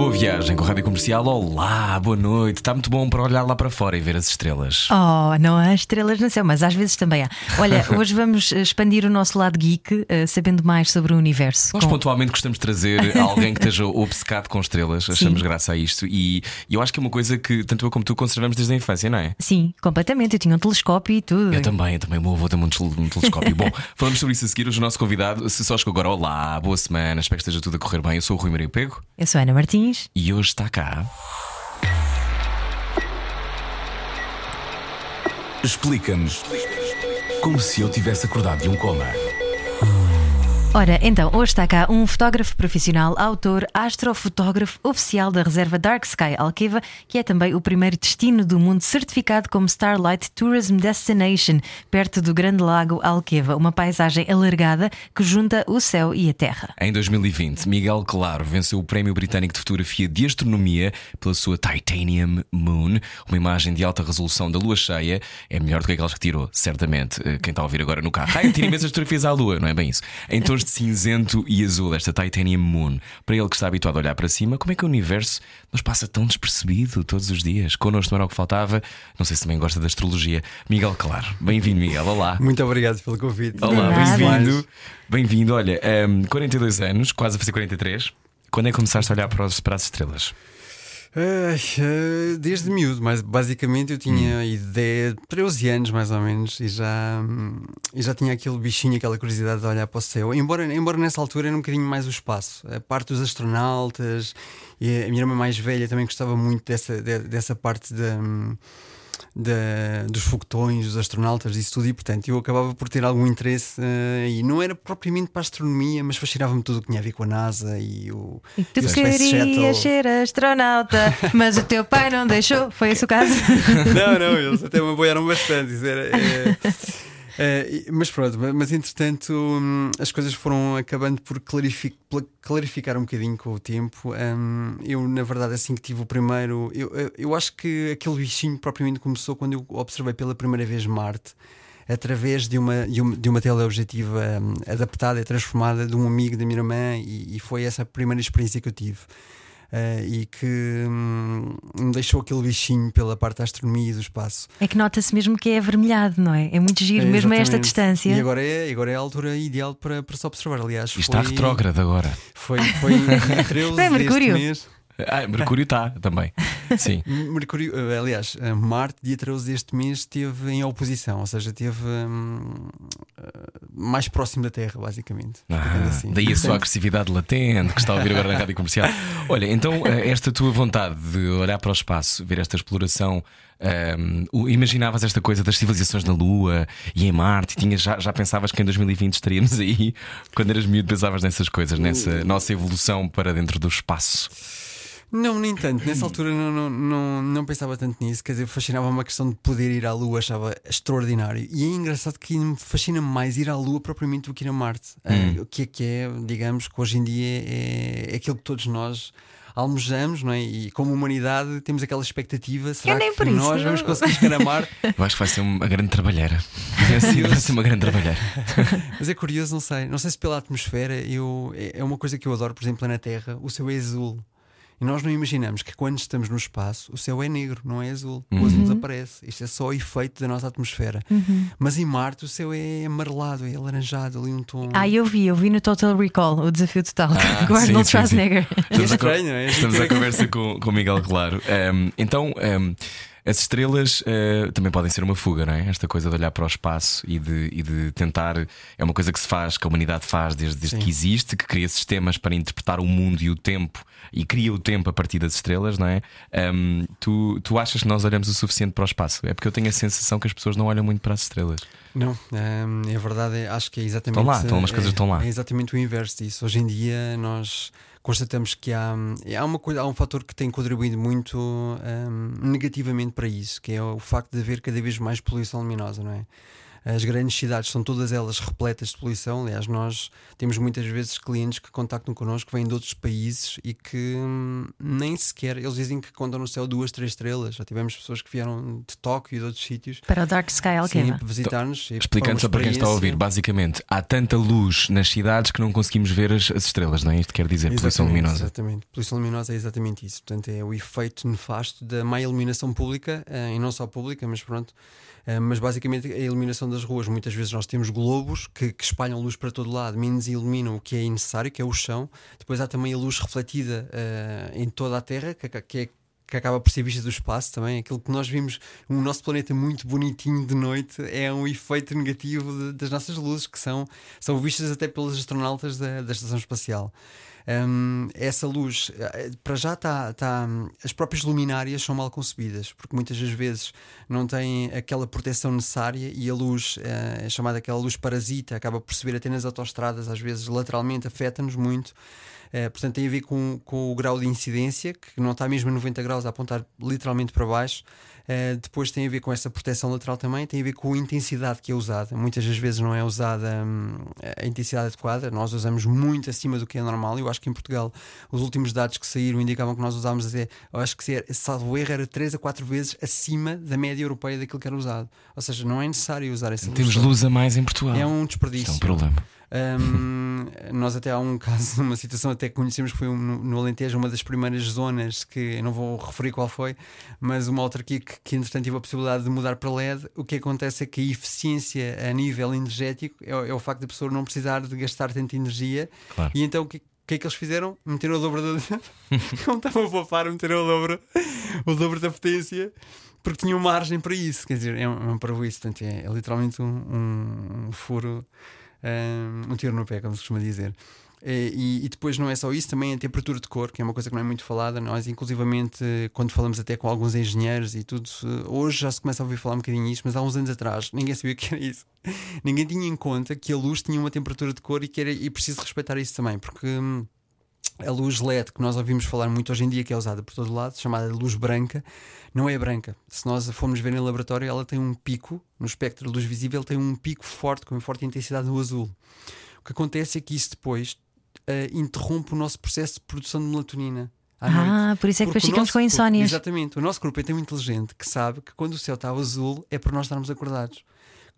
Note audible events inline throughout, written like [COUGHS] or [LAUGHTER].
Boa viagem com a Rádio Comercial. Olá, boa noite. Está muito bom para olhar lá para fora e ver as estrelas. Oh, não há estrelas no céu, mas às vezes também há. Olha, [LAUGHS] hoje vamos expandir o nosso lado geek, eh, sabendo mais sobre o universo. Nós com- pontualmente gostamos de trazer [LAUGHS] alguém que esteja obcecado com estrelas. Achamos graça a isto. E e eu acho que é uma coisa que tanto eu como tu conservamos desde a infância, não é? Sim, completamente. Eu tinha um telescópio e tudo. Eu também, eu também. O meu avô tem um tel- um telescópio. Bom, [LAUGHS] falamos sobre isso a seguir. Hoje o nosso convidado, se só chegou agora, olá, boa semana, espero que esteja tudo a correr bem. Eu sou o Rui Maria Pego Eu sou a Ana Martins. E hoje está cá. Explica-nos como se eu tivesse acordado de um coma. Ora, então, hoje está cá um fotógrafo profissional, autor, astrofotógrafo oficial da reserva Dark Sky Alqueva, que é também o primeiro destino do mundo certificado como Starlight Tourism Destination, perto do Grande Lago Alqueva, uma paisagem alargada que junta o céu e a terra. Em 2020, Miguel Claro venceu o Prémio Britânico de Fotografia de Astronomia pela sua Titanium Moon, uma imagem de alta resolução da lua cheia. É melhor do que aquelas que tirou, certamente. eh, Quem está a ouvir agora no carro. Ah, eu tiro imensas fotografias à lua, não é bem isso? Em tons de cinzento e azul, esta Titanium Moon. Para ele que está habituado a olhar para cima, como é que o universo nos passa tão despercebido todos os dias? Connosco não era o que faltava. Não sei se também gosta da astrologia. Miguel Claro, bem-vindo, Miguel. Olá. Muito obrigado pelo convite. Olá, nada. bem-vindo. Bem-vindo. Olha, ehm, 42 anos, quase a fazer 43. Quando é que começaste a olhar para, os- para as estrelas? Ai, eh, desde miúdo, mas basicamente eu tinha ideia de 13 anos mais ou menos e já, hum, e já tinha aquele bichinho, aquela curiosidade de olhar para o céu. Embora, embora nessa altura era um bocadinho mais o espaço, a parte dos astronautas e a minha irmã mais velha também gostava muito dessa, de- dessa parte da. hum, da- dos foguetões, dos astronautas, isso tudo, e portanto eu acabava por ter algum interesse eh, e não era propriamente para a astronomia, mas fascinava-me tudo o que tinha a ver com a NASA e o, E tu e o querias ser astronauta, mas o teu pai não deixou. Foi esse o caso? [LAUGHS] Não, não, eles até me apoiaram bastante. Era, é, é, e- mas pronto, ma- mas entretanto hum, as coisas foram acabando por clarifi- pla- clarificar um bocadinho com o tempo. Hum, eu, na verdade, assim que tive o primeiro, eu, eu- acho que aquele bichinho propriamente começou quando eu observei pela primeira vez Marte. Através de uma, de uma, de uma teleobjetiva hum, adaptada e transformada de um amigo da minha irmã, e, e foi essa a primeira experiência que eu tive. Eh, e que hum, me deixou aquele bichinho pela parte da astronomia e do espaço. É que nota-se mesmo que é avermelhado, não é? É muito giro, É, mesmo a esta distância. E agora é, agora é a altura ideal para, para se observar. Aliás, Isto está foi, retrógrado agora. Foi, foi em [LAUGHS] dia 13 Não é Mercúrio? deste mês. [LAUGHS] Ah, Mercúrio está também. Sim. [LAUGHS] Mercúrio, eh, aliás, eh, Marte, dia 13 deste mês, esteve em oposição, ou seja, esteve hum, eh, mais próximo da Terra, basicamente. Ah, assim. daí a sua [LAUGHS] agressividade latente que está a ouvir agora na rádio comercial. Olha, então esta tua vontade de olhar para o espaço, ver esta exploração, o- imaginavas esta coisa das civilizações na Lua e em Marte, tinhas, já, já pensavas que em 2020 estaríamos aí? Quando eras miúdo, pensavas nessas coisas, nessa nossa evolução para dentro do espaço. Não, nem tanto. Nessa altura não, não, não, não pensava tanto nisso. Quer dizer, fascinava-me a questão de poder ir à Lua, achava extraordinário. E é engraçado que me fascina mais ir à Lua propriamente do que ir a Marte. Ah, o que é que é, digamos, que hoje em dia é, é aquilo que todos nós almejamos, não é? E como humanidade temos aquela expectativa: será que isso, nós não. vamos conseguir chegar a Marte? [LAUGHS] Eu acho que vai ser uma grande trabalheira. Vai ser uma grande trabalheira. [LAUGHS] Mas é curioso, não sei. Não sei se pela atmosfera eu, é é uma coisa que eu adoro, por exemplo, na Terra, o céu é azul. E nós não imaginamos que quando estamos no espaço o céu é negro, não é azul. O azul desaparece. Isto é só efeito da nossa atmosfera. Mas em Marte o céu é amarelado, é alaranjado, ali um tom. Ah, eu vi, eu vi no Total Recall, o desafio total, Ah, [LAUGHS] com o Arnold. Schwarzenegger. Estamos, É a, estranho, é? estamos à conversa com, com o Miguel Claro. Um, então, um, as estrelas uh, também podem ser uma fuga, não é? Esta coisa de olhar para o espaço e de, e de tentar. É uma coisa que se faz, que a humanidade faz desde, desde que existe, que cria sistemas para interpretar o mundo e o tempo e cria o tempo a partir das estrelas, não é? Um, tu, tu achas que nós olhamos o suficiente para o espaço? É porque eu tenho a sensação que as pessoas não olham muito para as estrelas. Não, é verdade, é- acho que é exatamente. Estão lá, estão, umas é- coisas estão lá. É exatamente o inverso disso. Hoje em dia nós constatamos que há, há, uma coisa, há um fator que tem contribuído muito hum, negativamente para isso, que é o facto de haver cada vez mais poluição luminosa, não é? As grandes cidades são todas elas repletas de poluição. Aliás, nós temos muitas vezes clientes que contactam connosco, que vêm de outros países e que hum, nem sequer eles dizem que contam no céu duas, três estrelas. Já tivemos pessoas que vieram de Tóquio e de outros sítios. Para o Dark Sky Alqueva. para visitar-nos. Explicando só para quem está a ouvir, basicamente, há tanta luz nas cidades que não conseguimos ver as, as estrelas, não é? Isto quer dizer poluição Exatamente, luminosa. Exatamente. Poluição luminosa é exatamente isso. Portanto, é o efeito nefasto da má iluminação pública, eh, e não só pública, mas pronto. Eh, mas basicamente a iluminação das ruas. Muitas vezes nós temos globos que, que espalham luz para todo lado, menos iluminam o que é necessário, que é o chão. Depois há também a luz refletida eh, em toda a Terra, que, que é que acaba por ser vista do espaço também, aquilo que nós vimos, o nosso planeta muito bonitinho de noite é um efeito negativo de- das nossas luzes, que são, são vistas até pelos astronautas da, da Estação Espacial. Hum, essa luz, eh, para já está. Tá, as próprias luminárias são mal concebidas, porque muitas das vezes não têm aquela proteção necessária e a luz, eh, é chamada aquela luz parasita, acaba por subir até nas autoestradas, às vezes lateralmente afeta-nos muito. Eh, portanto, tem a ver com, com o grau de incidência, que não está mesmo a 90 graus a apontar literalmente para baixo. Eh, depois tem a ver com essa proteção lateral também, tem a ver com a intensidade que é usada. Muitas das vezes não é usada hum, a intensidade adequada, nós usamos muito acima do que é normal. Eu acho que em Portugal os últimos dados que saíram indicavam que nós usávamos até, eu acho que se salvo erro, era 3 a 4 vezes acima da média europeia daquilo que era usado. Ou seja, não é necessário usar essa Temos luz. luz a mais em Portugal. É um Isto desperdício. é um problema. Hum, nós até há um caso, [LAUGHS] uma situação até que conhecemos que foi um- no, Alentejo, uma das primeiras zonas que eu não vou referir qual foi, mas uma autarquia que, que entretanto tive a possibilidade de mudar para LED. O que acontece é que a eficiência a nível energético é, o- é o facto da pessoa não precisar de gastar tanta energia. Claro. E então o que, que é que eles fizeram? Meteram o dobro da. [LAUGHS] Como estavam a poupar, meteram o dobro, o dobro da potência. Porque tinham margem para isso, quer dizer, é um, é um parvoíce, portanto, é, é literalmente um, um- um furo, um, tiro no pé, como se costuma dizer. Eh, E, e depois não é só isso, também a temperatura de cor, que é uma coisa que não é muito falada. Nós, inclusivamente, quando falamos até com alguns engenheiros e tudo, eh, hoje já se começa a ouvir falar um bocadinho isto, mas há uns anos atrás ninguém sabia o que era isso. [LAUGHS] Ninguém tinha em conta que a luz tinha uma temperatura de cor e que era e preciso respeitar isso também, porque. hum, a luz LED que nós ouvimos falar muito hoje em dia, que é usada por todo lado, chamada luz branca, não é branca. Se nós a formos ver em laboratório, ela tem um pico, no espectro de luz visível, tem um pico forte, com uma forte intensidade no azul. O que acontece é que isso depois eh, interrompe o nosso processo de produção de melatonina. Ah, por isso é que depois ficamos com corpo- insónias. Exatamente. O nosso corpo é tão inteligente que sabe que quando o céu está azul é para nós estarmos acordados.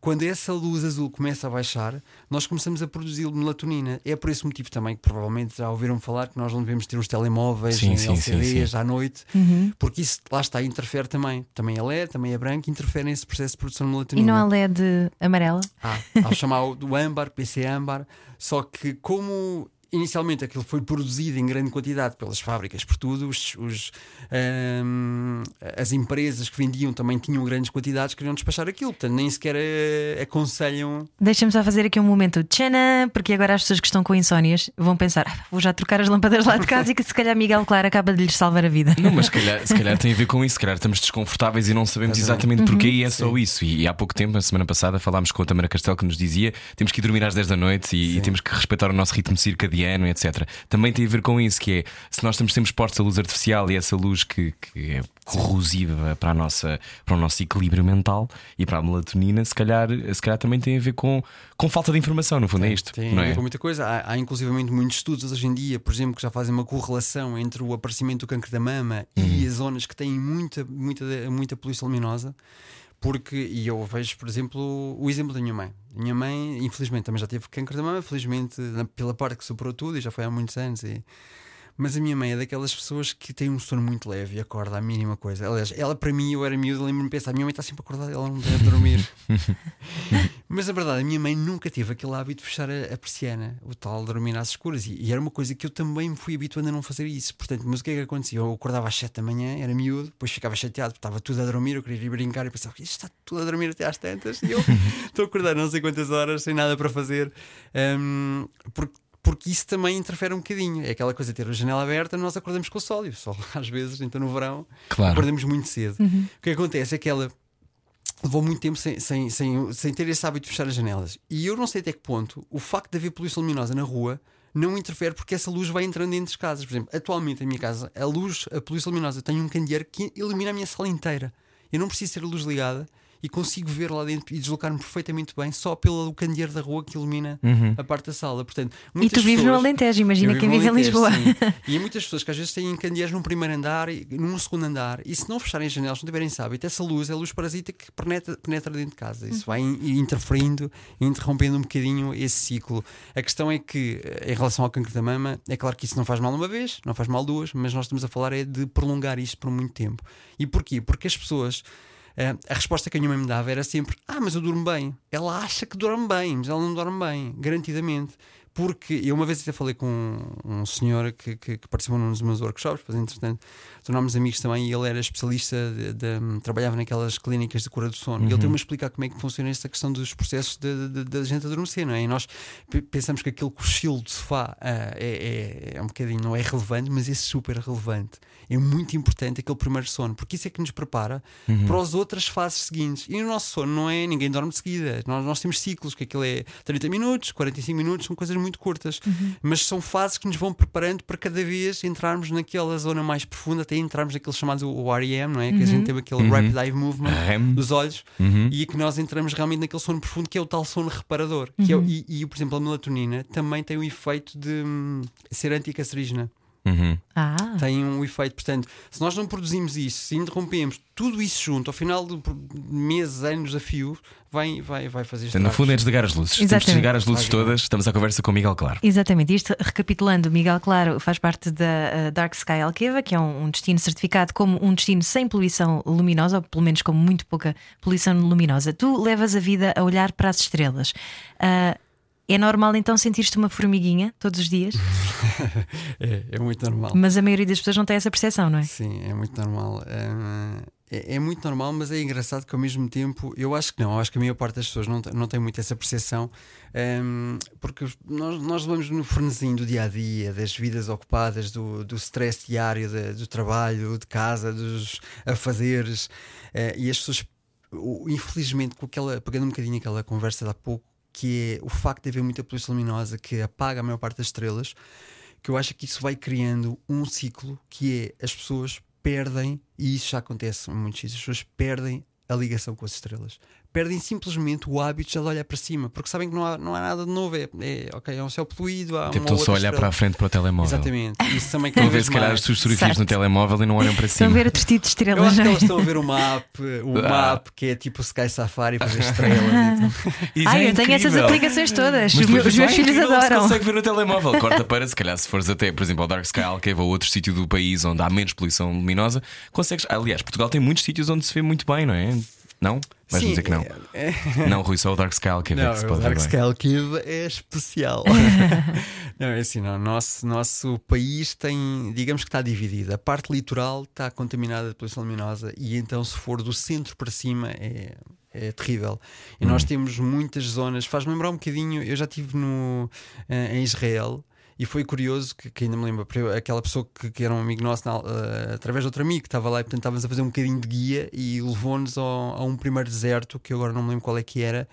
Quando essa luz azul começa a baixar, nós começamos a produzir melatonina. É por esse motivo também que provavelmente já ouviram falar que nós não devemos ter os telemóveis Sim, em sim, sim, LCDs sim. à noite, Uhum. porque isso lá está, interfere também. Também é LED, também é branco, interfere nesse processo de produção de E melatonina. não há LED amarela? Ah, ao chamar o do âmbar, PC âmbar, só que como inicialmente aquilo foi produzido em grande quantidade pelas fábricas, por tudo, os, os, ahm, as empresas que vendiam também tinham grandes quantidades, queriam despachar aquilo, portanto nem sequer eh, aconselham. Deixa-me só fazer aqui um momento tchanã, porque agora as pessoas que estão com insónias vão pensar: "Ah, vou já trocar as lâmpadas lá de casa e que se calhar Miguel Claro acaba de lhes salvar a vida. Não, mas se calhar, se calhar tem a ver com isso. Se calhar estamos desconfortáveis e não sabemos exatamente porquê, e é só isso. E, há pouco tempo, na semana passada, falámos com a Tamara Castelo que nos dizia temos que ir dormir às 10 da noite e, e temos que respeitar o nosso ritmo circadiano, etc. Também tem a ver com isso, que é se nós estamos sempre expostos à luz artificial e essa luz que, que é corrosiva para, a nossa, para o nosso equilíbrio mental e para a melatonina, se calhar, se calhar também tem a ver com, com falta de informação, no fundo, é isto. Tem não a ver é? com muita coisa. Há, há inclusivamente muitos estudos hoje em dia, por exemplo, que já fazem uma correlação entre o aparecimento do cancro da mama e as zonas que têm muita, muita, muita poluição luminosa. Porque, e eu vejo, por exemplo, o exemplo da minha mãe. Minha mãe, infelizmente, também já teve câncer da mama, felizmente, pela parte que superou tudo e já foi há muitos anos. E... Mas a minha mãe é daquelas pessoas que tem um sono muito leve e acorda à mínima coisa. Aliás, ela para mim, eu era miúdo, lembro-me de pensar: a minha mãe está sempre acordada, ela não deve dormir. [LAUGHS] Mas a verdade, a minha mãe nunca teve aquele hábito de fechar a, a persiana, o tal de dormir às escuras. E, e era uma coisa que eu também me fui habituando a não fazer isso. Portanto, mas o que é que acontecia? Eu acordava às 7 da manhã, era miúdo, depois ficava chateado, porque estava tudo a dormir, eu queria ir brincar e pensava: isto está tudo a dormir até às tantas. E eu [LAUGHS] estou a acordar não sei quantas horas, sem nada para fazer. Hum, porque porque isso também interfere um bocadinho. É aquela coisa de ter a janela aberta, nós acordamos com o sol, e o sol [LAUGHS] às vezes, então no verão, Claro. acordamos muito cedo. O que acontece é que ela levou muito tempo sem, sem, sem, sem ter esse hábito de fechar as janelas. E eu não sei até que ponto o facto de haver poluição luminosa na rua não interfere porque essa luz vai entrando dentro das casas. Por exemplo, atualmente na minha casa, a luz, a poluição luminosa, tem um candeeiro que ilumina a minha sala inteira. Eu não preciso ter a luz ligada e consigo ver lá dentro e deslocar-me perfeitamente bem só pelo candeeiro da rua que ilumina a parte da sala. Portanto, E tu vives no pessoas- Alentejo, imagina quem no vive em Lisboa. sim. [LAUGHS] E há muitas pessoas que às vezes têm candeeiros num primeiro andar e num segundo andar, e se não fecharem as janelas, não tiverem hábito, essa luz é luz parasita que penetra, penetra dentro de casa. Isso vai in- interferindo e interrompendo um bocadinho esse ciclo. A questão é que, eh, em relação ao cancro da mama, é claro que isso não faz mal uma vez, não faz mal duas, mas nós estamos a falar é de prolongar isto por muito tempo. E porquê? Porque as pessoas. Eh, a resposta que a minha mãe me dava era sempre: Ah, mas eu durmo bem. Ela acha que dorme bem, mas ela não dorme bem, garantidamente. Porque eu uma vez até falei com um, um senhor que, que, que participou num dos meus workshops, depois, entretanto, tornámos amigos também, e ele era especialista, de, de- trabalhava naquelas clínicas de cura do sono. E ele tem-me a explicar como é que funciona esta questão dos processos de- de- da gente adormecer, não é? E nós pe- pensamos que aquele cochilo de sofá ah, é, é, é um bocadinho, não é relevante, mas é super relevante. É muito importante aquele primeiro sono, porque isso é que nos prepara para as outras fases seguintes. E o nosso sono não é ninguém dorme de seguida. Nós, nós temos ciclos, que aquilo é 30 minutos, 45 minutos, são coisas muito curtas, mas são fases que nos vão preparando para cada vez entrarmos naquela zona mais profunda, até entrarmos naqueles chamados o REM, não é? Que a gente tem aquele Rapid Eye Movement dos olhos e que nós entramos realmente naquele sono profundo que é o tal sono reparador. Que é, o- e, e, por exemplo, a melatonina também tem o efeito de hum, ser anticancerígena Uhum. Ah, tem um efeito. Portanto, se nós não produzimos isso, se interrompemos tudo isso junto, ao final de meses, anos a fio, vai, vai, vai fazer Portanto, no estragos. fundo é desligar as luzes. Temos de Exatamente. desligar as luzes todas. Estamos à conversa com o Miguel Claro. Exatamente, isto recapitulando, Miguel Claro faz parte da eh, Dark Sky Alqueva, que é um, destino certificado como um destino sem poluição luminosa, ou pelo menos com muito pouca poluição luminosa. Tu levas a vida a olhar para as estrelas. Ah, é normal então sentir-te uma formiguinha todos os dias, [LAUGHS] É, é muito normal. mas a maioria das pessoas não tem essa percepção, não é? Sim, é muito normal. Ah, É, é muito normal, mas é engraçado que ao mesmo tempo eu acho que não. Acho que a maior parte das pessoas não, tem- não tem muito essa percepção, ahm, porque nós, nós vamos no frenesim do dia a dia, das vidas ocupadas, do, do stress diário, da- do trabalho, de casa, dos afazeres, eh, e as pessoas, infelizmente, com aquela, pegando um bocadinho aquela conversa de há pouco, que é o facto de haver muita poluição luminosa que apaga a maior parte das estrelas, que eu acho que isso vai criando um ciclo que é as pessoas perdem, e isso já acontece em muitos as pessoas perdem a ligação com as estrelas. Perdem simplesmente o hábito já de olhar para cima, porque sabem que não há, não há nada de novo. É, é, ok, é um céu poluído, há Tipo, estão só a olhar estrela. para a frente para o telemóvel. Exatamente. Isso também Estão a ver vez se calhar mais. as suas no telemóvel e não olham para Estão a cima. ver outro tipo de Eu estrelas, acho que não é? elas estão a ver o map, o Ah. map que é tipo o Sky Safari para ver estrelas. e. [LAUGHS] Isso Ai, é eu tenho essas aplicações todas. Mas Os, meus- os filhos adoram. consegue ver no telemóvel. Corta para, se calhar, se fores até, por exemplo, ao Dark Sky Alcave ou outro sítio do país onde há menos poluição luminosa, consegues. Aliás, Portugal tem muitos sítios onde se vê muito bem, não é? Não? Vais dizer que não. é- é- Não, Rui, só o Dark Sky Alcave é Não, que se o pode ver Dark. Sky Alcave é especial. [LAUGHS] não, é assim, não. Nosso, nosso país tem, digamos que está dividido. A parte litoral está contaminada de poluição luminosa e então, se for do centro para cima, é, é terrível. E Hum. nós temos muitas zonas. Faz-me lembrar um bocadinho. Eu já estive no, eh, em Israel. E foi curioso que, que ainda me lembro, aquela pessoa que, que era um amigo nosso, na- eh, através de outro amigo que estava lá e portanto estávamos a fazer um bocadinho de guia e levou-nos a um primeiro deserto, que eu agora não me lembro qual é que era,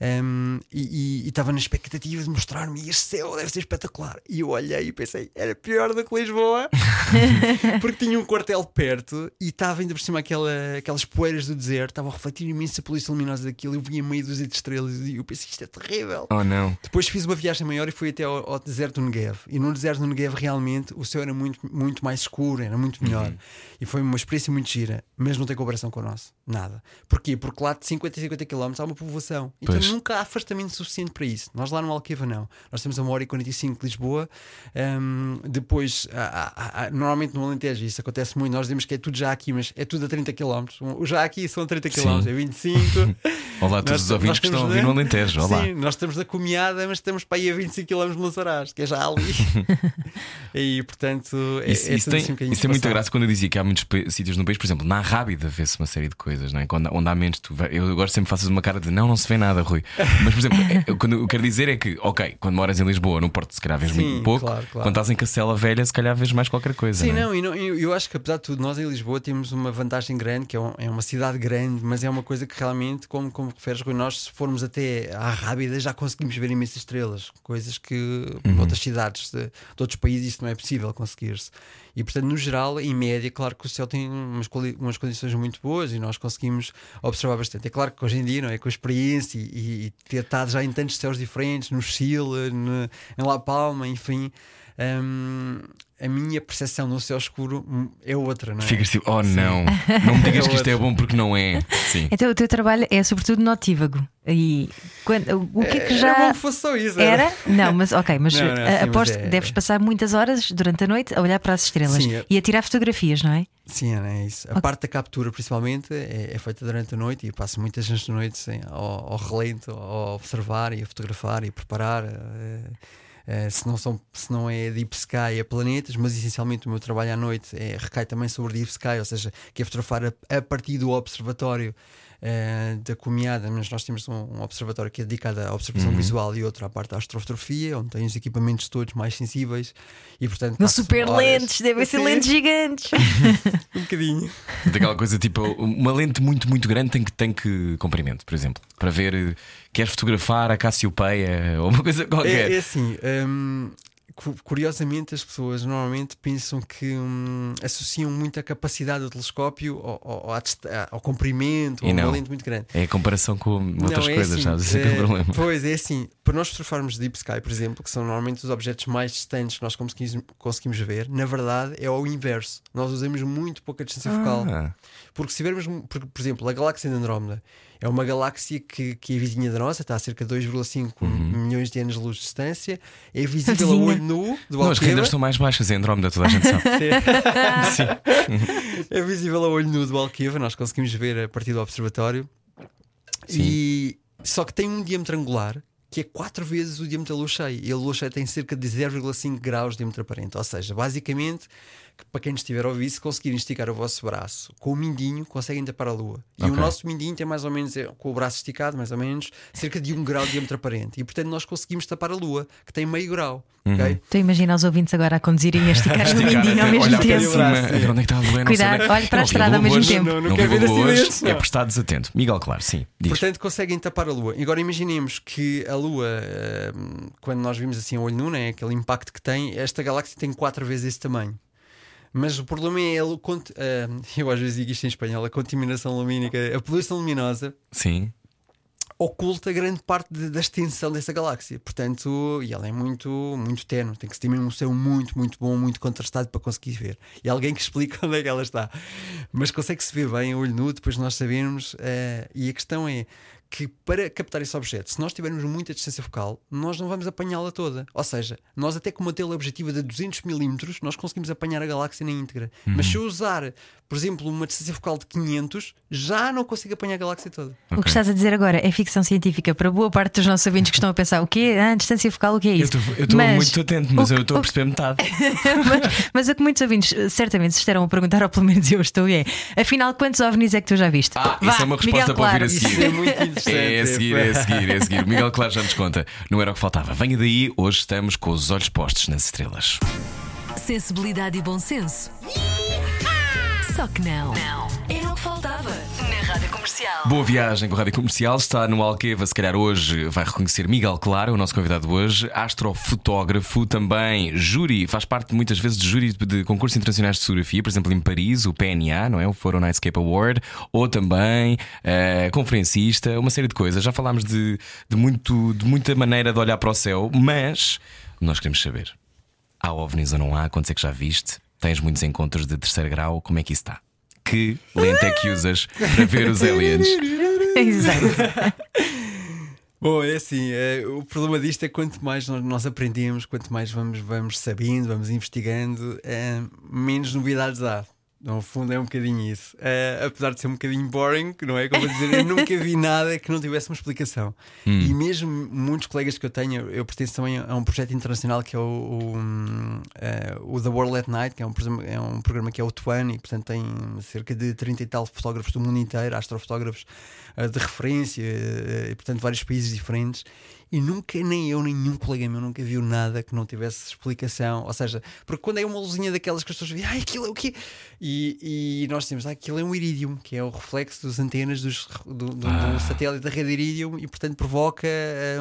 um, e- estava na expectativa de mostrar-me este céu deve ser espetacular. E eu olhei e pensei, era pior do que Lisboa, [LAUGHS] porque tinha um quartel perto e estava ainda por cima aquela, aquelas poeiras do deserto, estava a refletir imensa poluição luminosa daquilo. Eu via meio dúzia de estrelas e eu pensei, isto é terrível. Oh, não. Depois fiz uma viagem maior e fui até ao, ao deserto do Negev. E no deserto do Negev, realmente, o céu era muito, muito mais escuro, era muito melhor. Uhum. E foi uma experiência muito gira, mas não tem comparação com o nosso. Nada. Porquê? Porque lá de 50 a 50 km há uma povoação. Então. Nunca há afastamento suficiente para isso. Nós lá no Alqueva não. Nós temos a 1 hora e 45 de Lisboa. Depois, há- há- há- normalmente no Alentejo, isso acontece muito. Nós dizemos que é tudo já aqui, mas é tudo a 30 km. O já aqui são 30 km, Sim. é 25. [LAUGHS] Olá a todos Nós- os ouvintes que estão a ouvir no Alentejo. Olá. Sim, nós estamos na comiada, mas estamos para aí a 25 km de Monsaraz, que é já ali. [LAUGHS] e portanto, é, Isso, é isso tem, assim um isso muita espaçado. graça quando eu dizia que há muitos sítios no país, por exemplo, na Rábida vê-se uma série de coisas, não é? Quando, onde há menos. Tu, eu agora sempre faço uma cara de não, não se vê nada, Rui. Mas, por exemplo, é, quando eu quero dizer é que, ok, quando moras em Lisboa, no Porto, se calhar vês Sim, muito pouco. claro, claro. Quando estás em Cacela Velha, se calhar vês mais qualquer coisa. Sim, não é? não, e eu, eu acho que apesar de tudo, nós em Lisboa temos uma vantagem grande, que é, um- é uma cidade grande, mas é uma coisa que realmente, como, como referes, Rui, nós se formos até à Rábida já conseguimos ver imensas estrelas, coisas que noutras cidades de, de outros países isso não é possível conseguir-se. E portanto, no geral, em média, claro que o céu tem umas, umas condições muito boas e nós conseguimos observar bastante. É claro que hoje em dia, não é? Com a experiência e, e ter estado já em tantos céus diferentes, no Chile, no- em La Palma, enfim. Hum, a minha percepção no céu escuro hum, é outra, não é? Ficas tipo, oh não, [LAUGHS] não me digas É que isto é bom porque não é. Sim. Então o teu trabalho é sobretudo notívago. E quando- o que é que já. Era bom que fosse só isso. Era? Não, mas ok, mas Não, não, eh, sim, aposto mas é- que deves passar muitas horas durante a noite a olhar para as estrelas Sim, é- e a tirar fotografias, não é? Sim, é isso. A parte da captura, principalmente, é, é feita durante a noite e passo muitas noites em- ao, ao relento, a observar e a fotografar e a preparar. Eh, se, não são, se não é Deep Sky, é planetas, mas essencialmente o meu trabalho à noite é, recai também sobre Deep Sky, ou seja, que é fotografar a, a partir do observatório eh, da Comiada. Mas nós temos um, um observatório que é dedicado à observação visual e outro à parte da astrofotografia, onde tem os equipamentos todos mais sensíveis e, portanto, passo super horas- lentes, devem ser lentes gigantes. [LAUGHS] Um bocadinho. Daquela coisa tipo, uma lente muito, muito grande tem que, tem que comprimento, por exemplo, para ver, eh, queres fotografar a Cassiopeia ou uma coisa qualquer. É, é assim, cu- curiosamente as pessoas normalmente pensam que hum, associam muito a capacidade do telescópio ao, ao, dista- ao comprimento, E ou a uma lente muito grande. É a comparação com outras Não, é coisas, assim, sabes? Esse é é o eh, problema. Pois é assim, para nós fotografarmos Deep Sky, por exemplo, que são normalmente os objetos mais distantes que nós conseguimos, conseguimos ver, na verdade é ao inverso. Nós usamos muito pouca distância focal. Ah, Porque se vermos, por, por exemplo, a galáxia de Andrómeda é uma galáxia que, que é vizinha da nossa, está a cerca de 2,5 Uhum. milhões de anos de luz de distância, é [LAUGHS] visível a Vizinha. olho nu do não, as rendas estão mais baixas em Andrómeda, toda a gente sabe. [LAUGHS] Sim. [LAUGHS] É visível a olho nu do Alqueva, nós conseguimos ver a partir do observatório. E só que tem um diâmetro angular que é 4 vezes o diâmetro da luz cheia. E a luz cheia tem cerca de 0,5 graus de diâmetro aparente. Ou seja, basicamente, que para quem estiver a ouvir, se conseguirem esticar o vosso braço com o mindinho, conseguem tapar a lua. E Ok. o nosso mindinho tem mais ou menos, é, com o braço esticado, mais ou menos, cerca de 1 grau de diâmetro aparente. E portanto, nós conseguimos tapar a lua, que tem meio grau. ok? Estou a imaginar os ouvintes agora a conduzirem e a esticar o mindinho ao mesmo tempo. cima, ver onde é que está a lua. Cuidado, olhe para a estrada ao mesmo tempo. Não, não Não quero ver acidentes, é por estar desatento. Miguel, claro, sim. Diz. Portanto, conseguem tapar a Lua. Agora imaginemos que a Lua, eh, quando nós vimos assim a olho nu, né, aquele impacto que tem, esta galáxia tem quatro vezes esse tamanho. Mas o problema é, a, cont- eh, eu às vezes digo isto em espanhol, a contaminação lumínica, a poluição luminosa Sim. oculta grande parte de- da extensão dessa galáxia. Portanto, e ela é muito, muito tenue. Tem que se ter um céu muito, muito bom, muito contrastado para conseguir ver. E alguém que [LAUGHS] explica onde é que ela está. Mas consegue-se ver bem a olho nu, depois nós sabemos. eh, e a questão é que para captar esse objeto, se nós tivermos muita distância focal, nós não vamos apanhá-la toda. Ou seja, nós até com uma teleobjetiva de 200 milímetros, nós conseguimos apanhar a galáxia na íntegra. Mas se eu usar, por exemplo, uma distância focal de 500, já não consigo apanhar a galáxia toda. O que estás a dizer agora é ficção científica para boa parte dos nossos ouvintes que estão a pensar o quê? Ah, distância focal, o que é isso? eu estou Mas muito atento, mas o eu que- estou a perceber metade. [LAUGHS] mas, mas o que muitos ouvintes eh, certamente se estarão a perguntar, ou pelo menos eu estou, é afinal, quantos ovnis é que tu já viste? Ah, Vá, isso é uma resposta Miguel para ouvir Claro. a seguir. Isso é muito [LAUGHS] interessante. É a seguir, é a seguir, é a seguir. O Miguel Claro já nos conta. Não era o que faltava. Venha daí, hoje estamos com os olhos postos nas estrelas. Sensibilidade e bom senso. Só que não. Não. Era o que faltava Rádio Comercial. Boa viagem com a Rádio Comercial. Está no Alqueva, se calhar hoje vai reconhecer Miguel Claro, o nosso convidado de hoje, astrofotógrafo, também júri, faz parte muitas vezes de júri de concursos internacionais de fotografia, por exemplo, em Paris, o PNA, não é? O Foro Nightscape Award, ou também eh, conferencista, uma série de coisas. Já falámos de, de, muito, de muita maneira de olhar para o céu, mas nós queremos saber: há ovnis ou não há? Quantos é que já viste? Tens muitos encontros de terceiro grau? Como é que isso está? Que lente é que usas para ver os aliens? [LAUGHS] Exato. Bom, é assim, eh, o problema disto é quanto mais nós, nós aprendemos, quanto mais vamos, vamos sabendo, vamos investigando, eh, menos novidades há. No fundo é um bocadinho isso. Eh, apesar de ser um bocadinho boring, não é? Como eu dizer, eu nunca vi nada que não tivesse uma explicação. E mesmo muitos colegas que eu tenho, eu pertenço também a um projeto internacional que é o, o, hum, eh, o The World at Night, que é um, programa- é um programa que é o Tuan e portanto tem cerca de 30 e tal fotógrafos do mundo inteiro, astrofotógrafos eh, de referência, e portanto vários países diferentes. E nunca, nem eu, nem nenhum colega meu nunca viu nada que não tivesse explicação. Ou seja, porque quando é uma luzinha daquelas que as pessoas veem, ai, aquilo é o quê? E, e nós temos, ah, aquilo é um iridium, que é o reflexo das antenas dos, do, do- do satélite da rede iridium e, portanto, provoca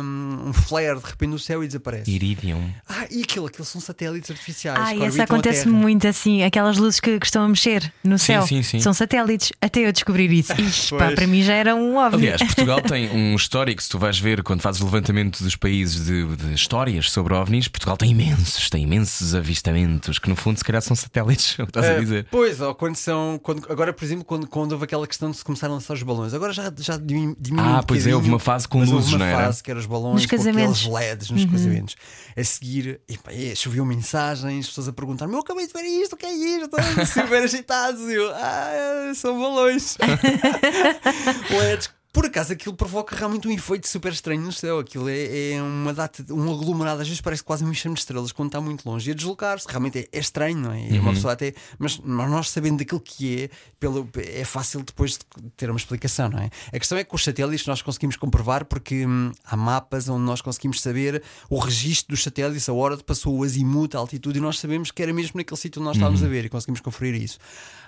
um, um flare de repente no céu e desaparece. Iridium. Ah, e aquilo, aquilo são satélites artificiais. Ah, e a acontece muito assim, aquelas luzes que, que estão a mexer no Sim, céu. sim, sim. São satélites, até eu descobrir isso. Ixi, pá, para mim já era um óbvio. Aliás, Portugal [LAUGHS] tem um histórico, se tu vais ver quando fazes o levantamento dos países de, de histórias sobre ovnis, Portugal tem imensos, tem imensos avistamentos que no fundo se calhar são satélites, [LAUGHS] é o que estás a Ah, dizer. Pois, ou quando são. Quando, agora, por exemplo, quando, quando houve aquela questão de se começar a lançar os balões, agora já, já diminuiu. Ah, um pois é, houve uma fase com luzes, houve uma não era? fase que era os balões Nos com casamentos. aqueles LEDs nos casamentos. A seguir, e, pá, é, choveu mensagens, pessoas a perguntar: Meu, acabei de ver isto, o que é isto? Super [LAUGHS] agitados. E eu, ah, são balões. [LAUGHS] LEDs. Por acaso aquilo provoca realmente um efeito super estranho no céu. Aquilo é, é uma data, um aglomerado, às vezes parece quase um enxame de estrelas quando está muito longe. E a deslocar-se realmente é, é estranho, não é? E Uhum. uma pessoa até. Mas, mas nós sabendo daquilo que é, pelo, é fácil depois de ter uma explicação, não é? A questão é que com os satélites nós conseguimos comprovar porque hum, há mapas onde nós conseguimos saber o registro dos satélites, a hora de passou o azimuth, a altitude, e nós sabemos que era mesmo naquele sítio onde nós estávamos a ver e conseguimos conferir isso.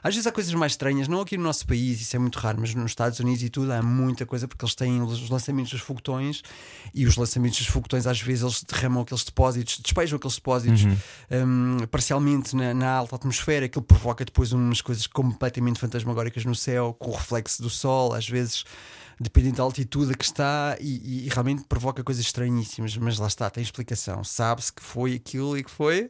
Às vezes há coisas mais estranhas, não aqui no nosso país, isso é muito raro, mas nos Estados Unidos e tudo há muita coisa porque eles têm os lançamentos dos foguetões e os lançamentos dos foguetões às vezes eles derramam aqueles depósitos, despejam aqueles depósitos hum, parcialmente na, na alta atmosfera, aquilo provoca depois umas coisas completamente fantasmagóricas no céu, com o reflexo do sol, às vezes dependendo da altitude a que está, e, e- e realmente provoca coisas estranhíssimas, mas lá está, tem explicação. Sabe-se que foi aquilo e que foi.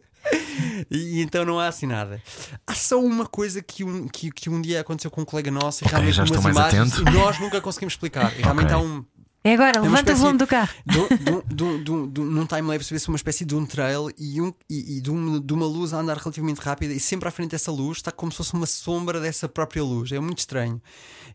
E, e então não há assim nada. Há só uma coisa que um, que, que um dia aconteceu com um colega nosso e Ok, realmente já umas imagens atento. e nós nunca conseguimos explicar. E realmente Ok. há um, É agora, uma levanta o volume do carro. num timelapse vê-se uma espécie de um trail e, um, e, e de, um- de uma luz a andar relativamente rápida e sempre à frente dessa luz está como se fosse uma sombra dessa própria luz. É muito estranho.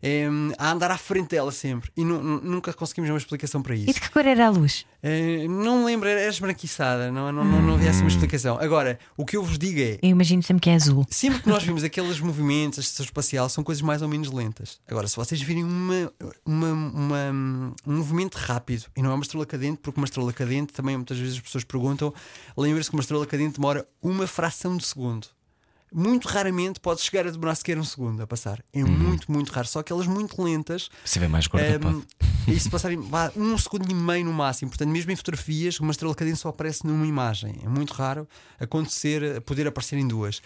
É, a andar à frente dela sempre. E nu- nu- nunca conseguimos uma explicação para E isso. de que cor era a luz? É, não me lembro, era esbranquiçada, não, não, não, não havia assim uma explicação. Agora, o que eu vos digo é. Eu imagino sempre que é azul. Sempre que nós [LAUGHS] vimos aqueles movimentos, a estação espacial, são coisas mais ou menos lentas. Agora, se vocês virem uma, uma, uma- um movimento rápido, e não é uma estrela cadente, porque uma estrela cadente, também muitas vezes as pessoas perguntam, lembrem-se que uma estrela cadente demora uma fração de segundo. Muito raramente pode chegar a demorar sequer um segundo a passar. É muito, muito raro. Só aquelas muito lentas. Se vê mais gorda, Um, pode. e se passarem vá, um segundo e meio no máximo, portanto, mesmo em fotografias, uma estrela cadente só aparece numa imagem. É muito raro acontecer, poder aparecer em duas.